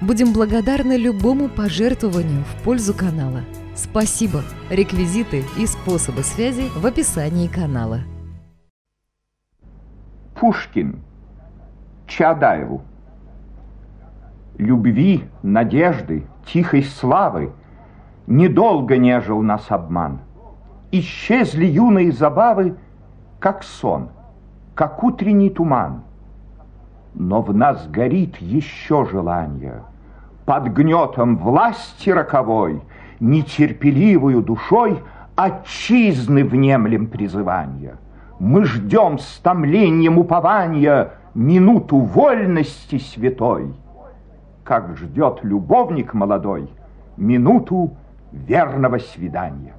Будем благодарны любому пожертвованию в пользу канала. Спасибо! Реквизиты и способы связи в описании канала. Пушкин Чадаеву Любви, надежды, тихой славы Недолго нежил нас обман. Исчезли юные забавы, как сон, как утренний туман. Но в нас горит еще желание — под гнетом власти роковой, нетерпеливую душой отчизны внемлем призывания. Мы ждем с томлением упования минуту вольности святой, как ждет любовник молодой минуту верного свидания.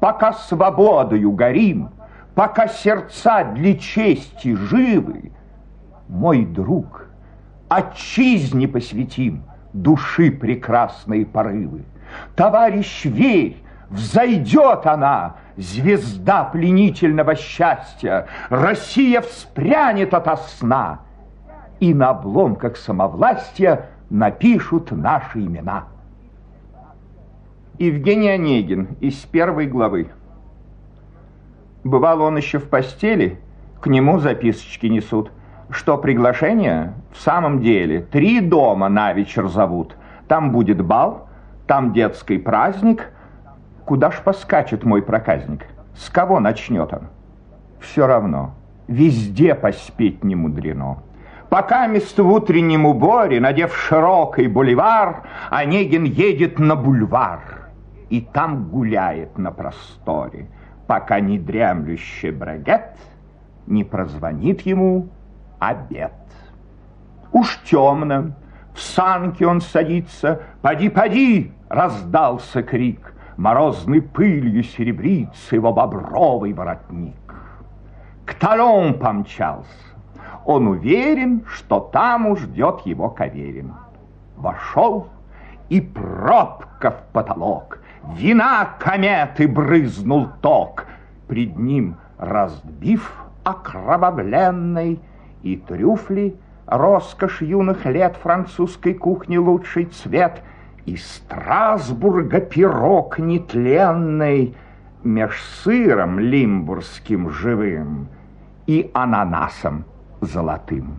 Пока свободою горим, пока сердца для чести живы, мой друг, отчизне посвятим — души прекрасные порывы. Товарищ, верь, взойдет она, звезда пленительного счастья. Россия вспрянет ото сна, и на обломках самовластия напишут наши имена. Евгений Онегин из первой главы. Бывал он еще в постели, к нему записочки несут что приглашение в самом деле три дома на вечер зовут. Там будет бал, там детский праздник. Куда ж поскачет мой проказник? С кого начнет он? Все равно, везде поспеть не мудрено. Пока мест в утреннем уборе, надев широкий бульвар, Онегин едет на бульвар и там гуляет на просторе, пока не дремлющий брагет не прозвонит ему обед. Уж темно, в санке он садится, «Поди, поди!» — раздался крик. Морозной пылью серебрится его бобровый воротник. К талон помчался. Он уверен, что там уж ждет его Каверин. Вошел, и пробка в потолок. Вина кометы брызнул ток. Пред ним разбив окровавленный и трюфли, роскошь юных лет французской кухни лучший цвет, и Страсбурга пирог нетленный меж сыром лимбургским живым и ананасом золотым.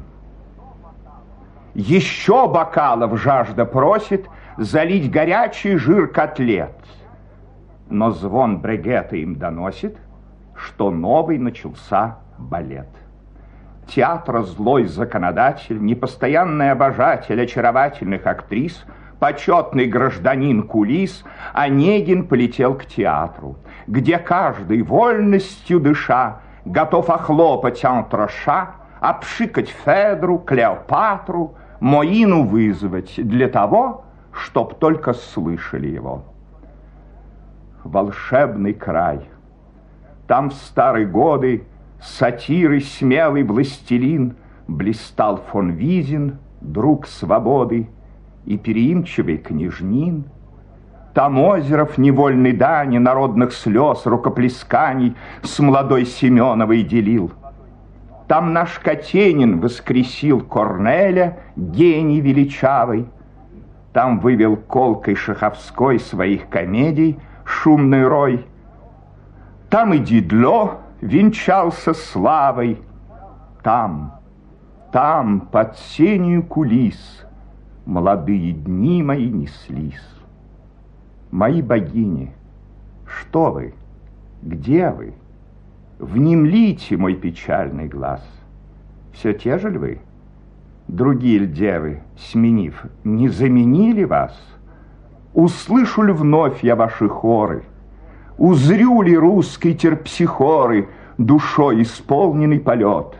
Еще бокалов жажда просит залить горячий жир котлет, но звон брегета им доносит, что новый начался балет театра злой законодатель, непостоянный обожатель очаровательных актрис, почетный гражданин кулис, Онегин полетел к театру, где каждый, вольностью дыша, готов охлопать антроша, обшикать Федру, Клеопатру, Моину вызвать для того, чтоб только слышали его. Волшебный край. Там в старые годы Сатиры смелый властелин Блистал фон Визин, друг свободы, И переимчивый княжнин. Там озеров невольной дани, Народных слез, рукоплесканий С молодой Семеновой делил. Там наш Катенин воскресил Корнеля, Гений величавый. Там вывел колкой Шаховской Своих комедий шумный рой. Там и Дидло, венчался славой. Там, там, под сенью кулис, молодые дни мои неслись. Мои богини, что вы, где вы? Внемлите мой печальный глаз. Все те же ли вы? Другие ль девы, сменив, не заменили вас? Услышу ли вновь я ваши хоры? Узрю ли русской терпсихоры Душой исполненный полет?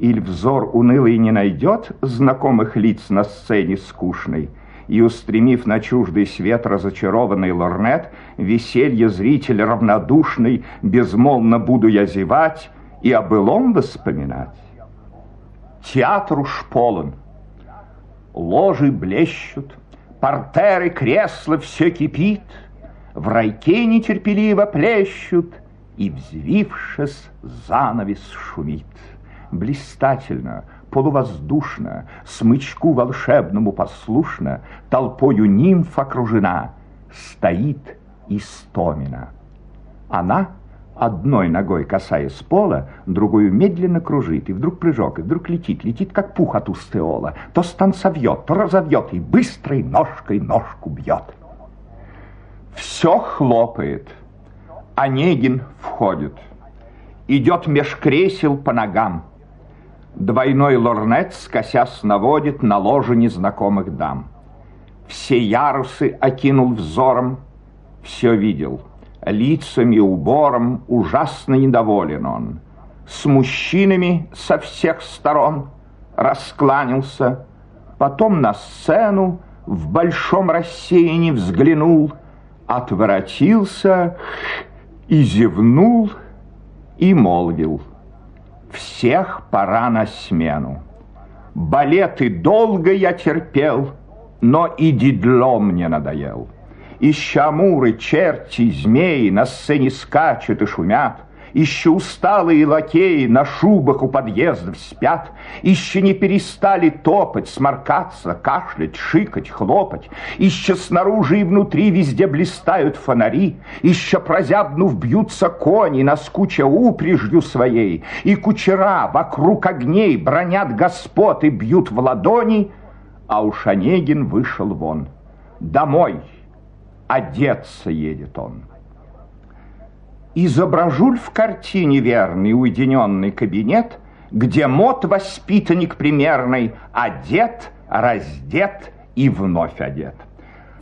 Иль взор унылый не найдет Знакомых лиц на сцене скучной, И, устремив на чуждый свет разочарованный лорнет, Веселье зритель равнодушный, Безмолвно буду я зевать И о былом воспоминать. Театр уж полон, ложи блещут, Портеры, кресла, все кипит, В райке нетерпеливо плещут, И, взвившись, занавес шумит. Блистательно, полувоздушно, Смычку волшебному послушно, Толпою нимф окружена, Стоит Истомина. Она, одной ногой касаясь пола, другую медленно кружит, и вдруг прыжок, и вдруг летит, летит, как пух от устеола, то станцовьет, то разовьет, и быстрой ножкой ножку бьет. Все хлопает. Онегин входит. Идет меж кресел по ногам. Двойной лорнет, скосясь, наводит на ложе незнакомых дам. Все ярусы окинул взором, все видел. Лицами, убором ужасно недоволен он. С мужчинами со всех сторон раскланялся, потом на сцену в большом рассеянии взглянул, отворотился и зевнул, и молвил — всех пора на смену. Балеты долго я терпел, но и дидло мне надоел. И щамуры, черти, змеи на сцене скачут и шумят — еще усталые лакеи на шубах у подъездов спят, Еще не перестали топать, сморкаться, кашлять, шикать, хлопать, Еще снаружи и внутри везде блистают фонари, Еще прозябнув бьются кони, наскуча упряжью своей, И кучера вокруг огней бронят господ и бьют в ладони, А уж Онегин вышел вон. Домой одеться едет он. Изображу в картине верный уединенный кабинет, где мод воспитанник примерный одет, раздет и вновь одет.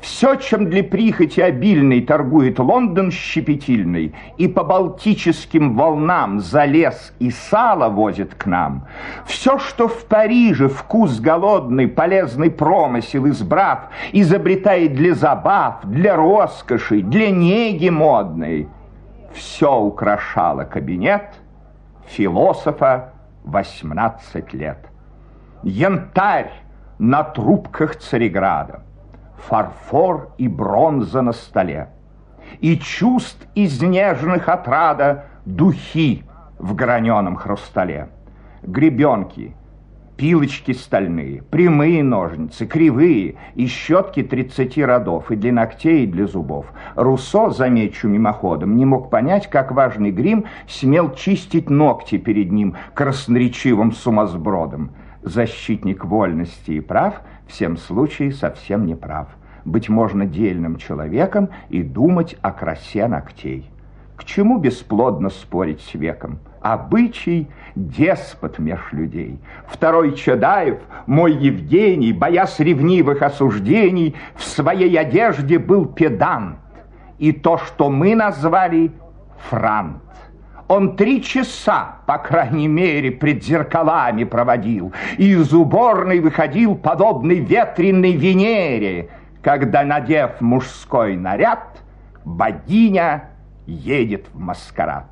Все, чем для прихоти обильной торгует Лондон щепетильный, и по балтическим волнам за лес и сало возит к нам, все, что в Париже вкус голодный, полезный промысел избрав, изобретает для забав, для роскоши, для неги модной – все украшало кабинет философа 18 лет. Янтарь на трубках Цареграда, фарфор и бронза на столе, и чувств из нежных отрада духи в граненом хрустале, гребенки, пилочки стальные, прямые ножницы, кривые и щетки 30 родов и для ногтей, и для зубов. Руссо, замечу мимоходом, не мог понять, как важный грим смел чистить ногти перед ним красноречивым сумасбродом. Защитник вольности и прав всем случае совсем не прав. Быть можно дельным человеком и думать о красе ногтей. К чему бесплодно спорить с веком? Обычай – деспот меж людей. Второй Чадаев, мой Евгений, боясь ревнивых осуждений, в своей одежде был педант. И то, что мы назвали франт. Он три часа, по крайней мере, пред зеркалами проводил, и из уборной выходил подобный ветреной Венере, когда, надев мужской наряд, богиня едет в маскарад.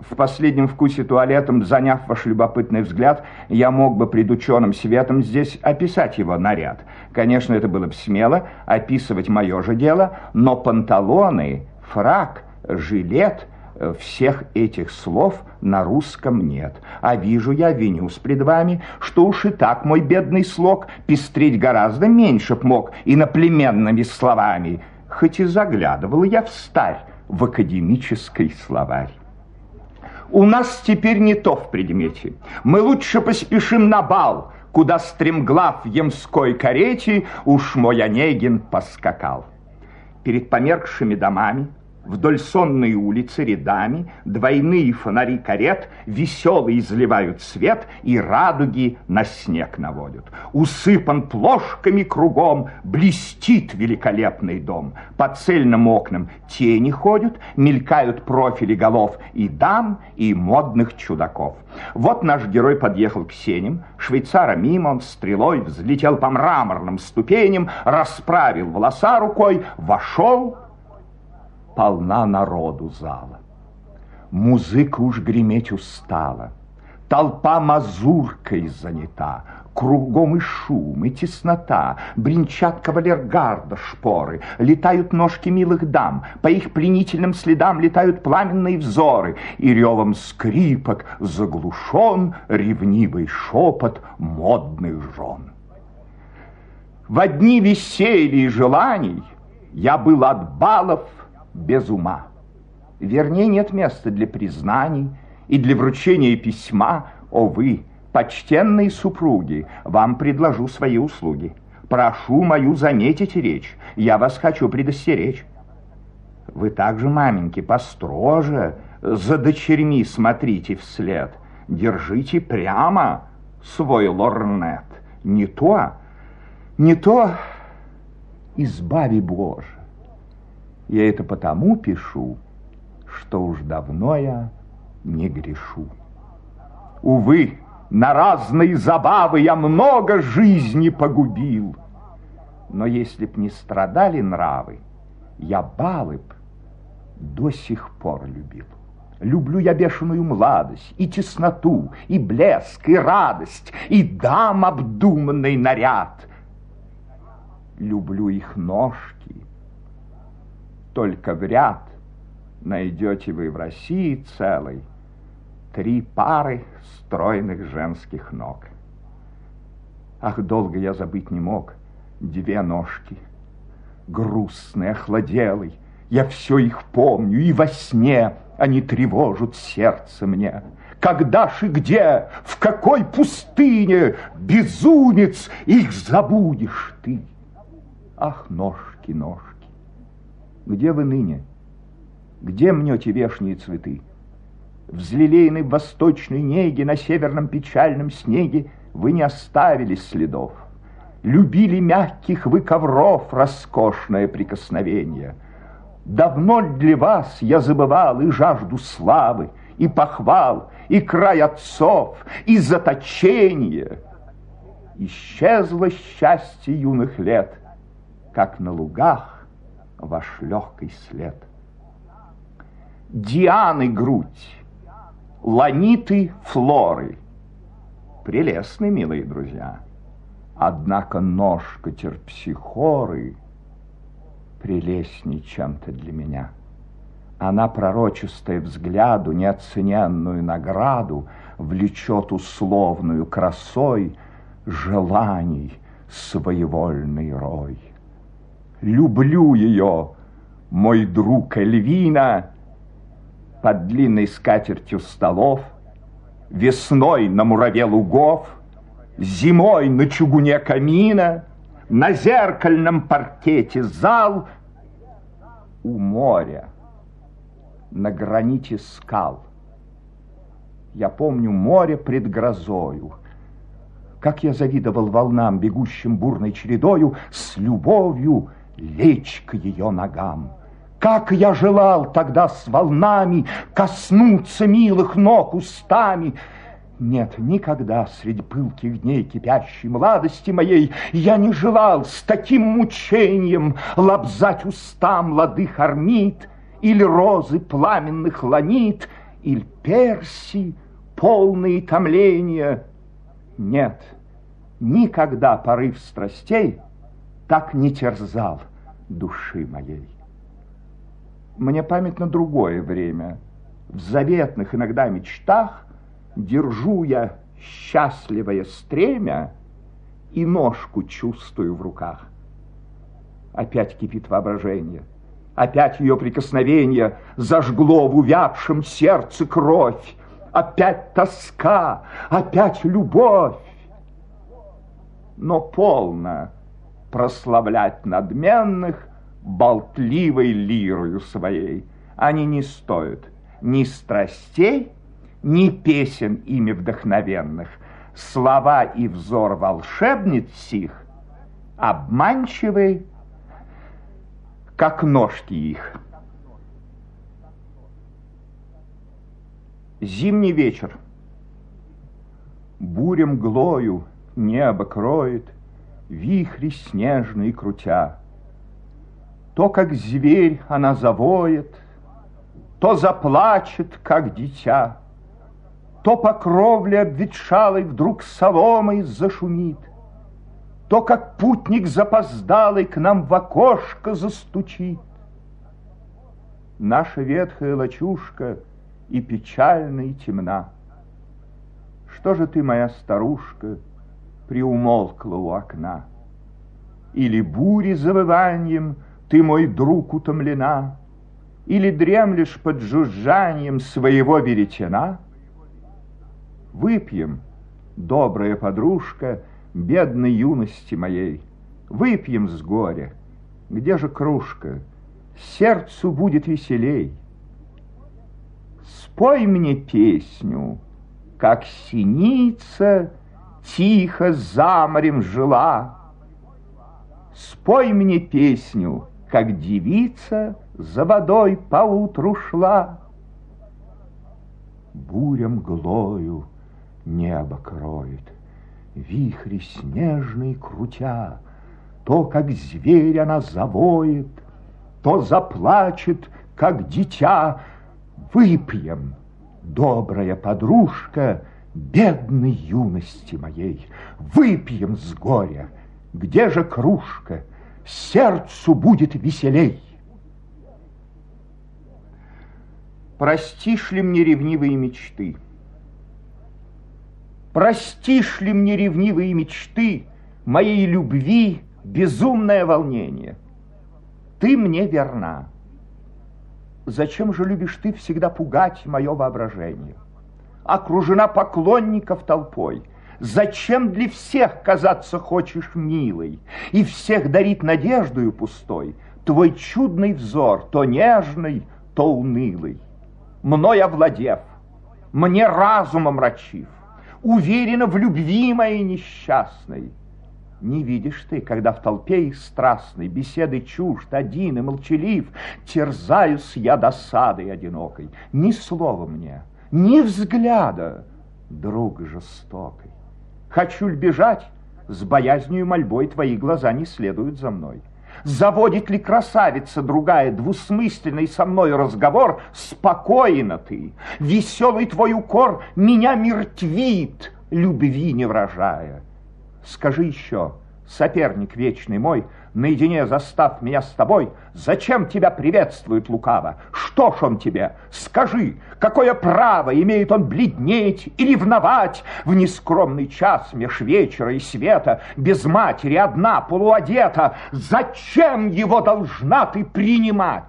В последнем вкусе туалетом, заняв ваш любопытный взгляд, я мог бы пред ученым светом здесь описать его наряд. Конечно, это было бы смело, описывать мое же дело, но панталоны, фрак, жилет э, – всех этих слов на русском нет. А вижу я, винюсь пред вами, что уж и так мой бедный слог пестреть гораздо меньше б мог иноплеменными словами, хоть и заглядывал я в старь в академический словарь. У нас теперь не то в предмете. Мы лучше поспешим на бал, куда стремглав в ямской карете уж мой Онегин поскакал. Перед померкшими домами, Вдоль сонной улицы рядами двойные фонари карет весело изливают свет и радуги на снег наводят. Усыпан плошками кругом, блестит великолепный дом. По цельным окнам тени ходят, мелькают профили голов и дам, и модных чудаков. Вот наш герой подъехал к сеням, швейцара мимо, он стрелой взлетел по мраморным ступеням, расправил волоса рукой, вошел полна народу зала. Музыка уж греметь устала, Толпа мазуркой занята, Кругом и шум, и теснота, Бринчат кавалергарда шпоры, Летают ножки милых дам, По их пленительным следам Летают пламенные взоры, И ревом скрипок заглушен Ревнивый шепот модных жен. В одни веселья и желаний Я был от балов без ума. Вернее, нет места для признаний и для вручения письма. О вы, почтенные супруги, вам предложу свои услуги. Прошу мою заметить речь, я вас хочу предостеречь. Вы также, маменьки, построже, за дочерьми смотрите вслед. Держите прямо свой лорнет. Не то, не то, избави Боже. Я это потому пишу, что уж давно я не грешу. Увы, на разные забавы я много жизни погубил. Но если б не страдали нравы, я балы б до сих пор любил. Люблю я бешеную младость, и тесноту, и блеск, и радость, и дам обдуманный наряд. Люблю их ножки, только в ряд найдете вы в России целой три пары стройных женских ног. Ах, долго я забыть не мог две ножки, грустный, охладелый, я все их помню, и во сне они тревожат сердце мне. Когда ж и где, в какой пустыне, безумец, их забудешь ты? Ах, ножки, ножки! Где вы ныне? Где мнете вешние цветы? Взлелеянной в восточной неге На северном печальном снеге Вы не оставили следов. Любили мягких вы ковров Роскошное прикосновение. Давно для вас я забывал И жажду славы, и похвал, И край отцов, и заточение. Исчезло счастье юных лет, Как на лугах ваш легкий след. Дианы грудь, ланиты флоры. Прелестны, милые друзья. Однако ножка терпсихоры прелестней чем-то для меня. Она, пророчестая взгляду, неоцененную награду, влечет условную красой желаний своевольный рой. Люблю ее, мой друг Эльвина, под длинной скатертью столов, весной на мураве лугов, зимой на чугуне камина, на зеркальном паркете зал у моря, на граните скал. Я помню море пред грозою, как я завидовал волнам, бегущим бурной чередою, с любовью лечь к ее ногам. Как я желал тогда с волнами коснуться милых ног устами. Нет, никогда среди пылких дней кипящей младости моей я не желал с таким мучением лобзать уста молодых орнит или розы пламенных ланит, или перси, полные томления. Нет, никогда порыв страстей так не терзал души моей. Мне памятно другое время. В заветных иногда мечтах держу я счастливое стремя и ножку чувствую в руках. Опять кипит воображение. Опять ее прикосновение зажгло в увядшем сердце кровь. Опять тоска, опять любовь. Но полно прославлять надменных болтливой лирою своей. они не стоят ни страстей, ни песен ими вдохновенных. Слова и взор волшебниц сих обманчивы, как ножки их. Зимний вечер. Буря мглою небо кроет, Вихри снежные крутя. То, как зверь, она завоет, То заплачет, как дитя, То по кровле обветшалой Вдруг соломой зашумит, То, как путник запоздалый К нам в окошко застучит. Наша ветхая лачушка И печальна, и темна. Что же ты, моя старушка, Приумолкла у окна? Или бури завыванием Ты, мой друг, утомлена? Или дремлешь под жужжанием Своего веретена? Выпьем, добрая подружка, Бедной юности моей, Выпьем с горя. Где же кружка? Сердцу будет веселей. Спой мне песню, как синица Тихо за морем жила. Спой мне песню, как девица За водой поутру шла. Буря мглою небо кроет, Вихри снежные крутя, То, как зверь она завоет, То заплачет, как дитя, Выпьем, добрая подружка, Бедной юности моей, Выпьем с горя, где же кружка, Сердцу будет веселей. Простишь ли мне ревнивые мечты? Простишь ли мне ревнивые мечты Моей любви безумное волнение? Ты мне верна. Зачем же любишь ты всегда пугать мое воображение? Окружена поклонников толпой. Зачем для всех казаться хочешь милой И всех дарить надеждою пустой? Твой чудный взор, то нежный, то унылый мной овладев, мне разумом мрачив, уверена в любви моей несчастной. Не видишь ты, когда в толпе их страстной беседы чужд, один и молчалив, терзаюсь я досадой одинокой, ни слова мне, ни взгляда, друг жестокой. Хочу ль бежать, с боязнью мольбой твои глаза не следуют за мной. Заводит ли красавица другая двусмысленный со мной разговор? Спокойно ты, веселый твой укор меня мертвит, любви не вражая. Скажи еще, соперник вечный мой, наедине застав меня с тобой, зачем тебя приветствует лукаво? Что ж он тебе? Скажи, какое право имеет он бледнеть и ревновать в нескромный час меж вечера и света, без матери, одна, полуодета? Зачем его должна ты принимать?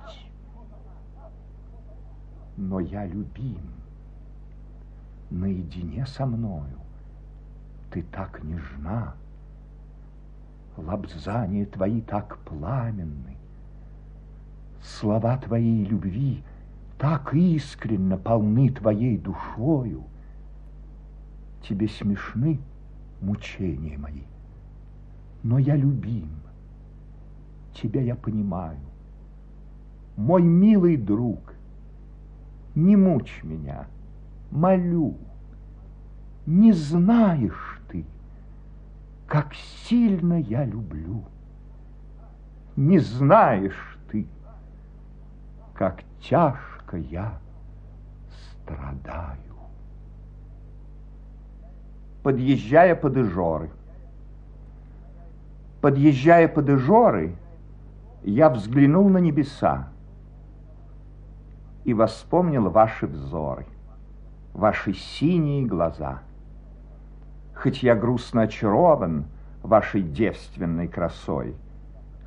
Но я любим наедине со мною. Ты так нежна, лобзания твои так пламенны, слова твоей любви так искренно полны твоей душою, тебе смешны мучения мои, но я любим, тебя я понимаю. Мой милый друг, не мучь меня, молю, не знаешь как сильно я люблю. Не знаешь ты, как тяжко я страдаю. Подъезжая под Ижоры, подъезжая под Ижоры, я взглянул на небеса и воспомнил ваши взоры, ваши синие глаза — Хоть я грустно очарован вашей девственной красой,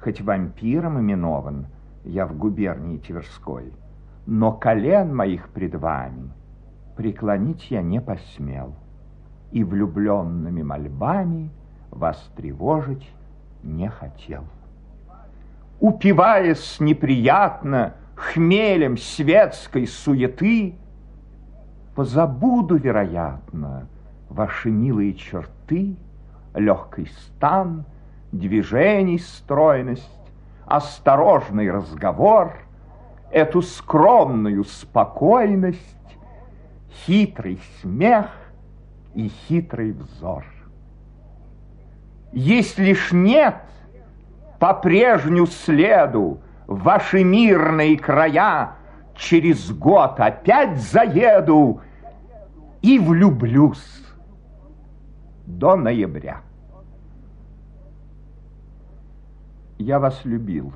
Хоть вампиром именован я в губернии Тверской, Но колен моих пред вами преклонить я не посмел, И влюбленными мольбами вас тревожить не хотел. Упиваясь неприятно хмелем светской суеты, позабуду, вероятно, ваши милые черты, легкий стан, движений стройность, осторожный разговор, эту скромную спокойность, хитрый смех и хитрый взор. Если лишь нет, по прежнему следу ваши мирные края через год опять заеду и влюблюсь до ноября. Я вас любил.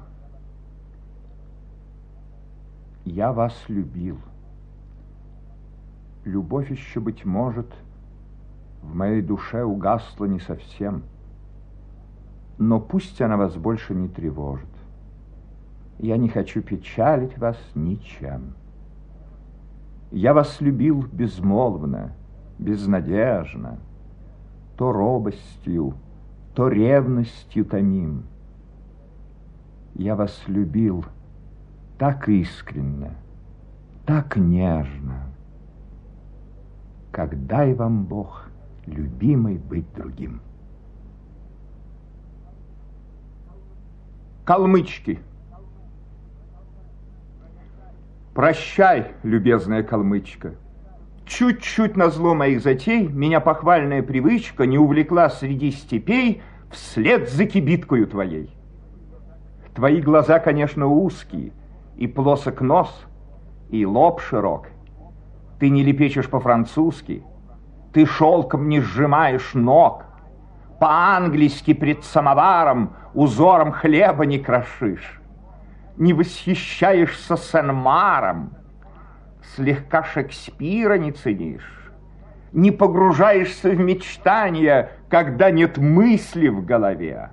Я вас любил. Любовь еще, быть может, в моей душе угасла не совсем, но пусть она вас больше не тревожит. Я не хочу печалить вас ничем. Я вас любил безмолвно, безнадежно, то робостью, то ревностью томим. Я вас любил так искренно, так нежно, как дай вам Бог, любимый, быть другим. Калмычки. Прощай, любезная калмычка. Чуть-чуть на зло моих затей меня похвальная привычка не увлекла среди степей вслед за кибиткою твоей. Твои глаза, конечно, узкие, и плосок нос, и лоб широк. Ты не лепечешь по-французски, ты шелком не сжимаешь ног, по-английски пред самоваром узором хлеба не крошишь не восхищаешься Сен-Маром, слегка Шекспира не ценишь, не погружаешься в мечтания, когда нет мысли в голове,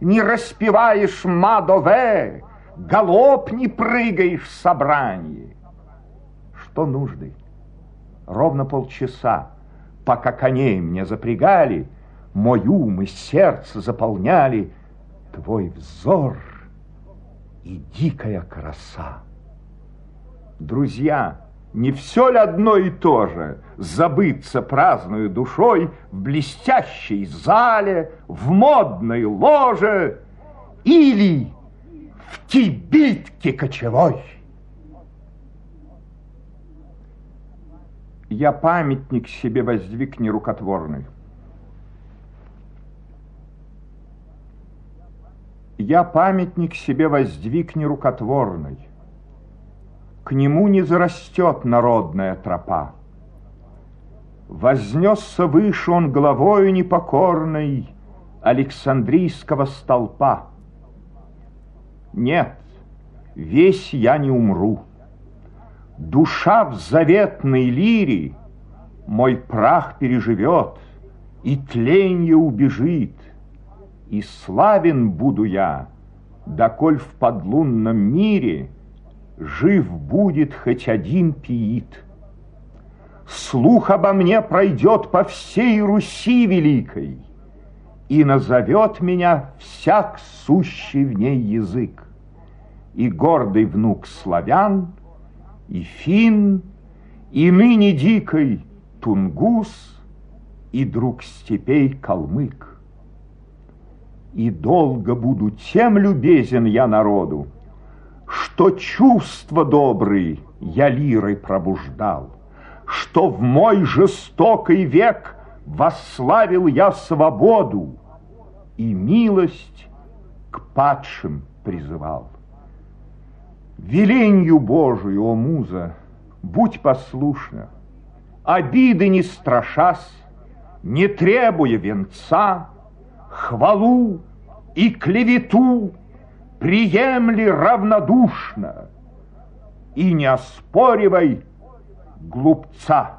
не распеваешь Мадове, галоп не прыгаешь в собрании. Что нужды? Ровно полчаса, пока коней мне запрягали, мой ум и сердце заполняли твой взор — и дикая краса. Друзья, не все ли одно и то же забыться праздную душой в блестящей зале, в модной ложе или в кибитке кочевой? Я памятник себе воздвиг нерукотворный. я памятник себе воздвиг нерукотворный. К нему не зарастет народная тропа. Вознесся выше он главою непокорной Александрийского столпа. Нет, весь я не умру. Душа в заветной лире мой прах переживет, и тленье убежит — и славен буду я, доколь в подлунном мире жив будет хоть один пиит. Слух обо мне пройдет по всей Руси великой, и назовет меня всяк сущий в ней язык, и гордый внук славян, и фин, и ныне дикой тунгус, и друг степей калмык и долго буду тем любезен я народу, что чувства добрые я лирой пробуждал, что в мой жестокий век восславил я свободу и милость к падшим призывал. Веленью Божию, о муза, будь послушна, обиды не страшась, не требуя венца, хвалу и клевету приемли равнодушно и не оспоривай глупца.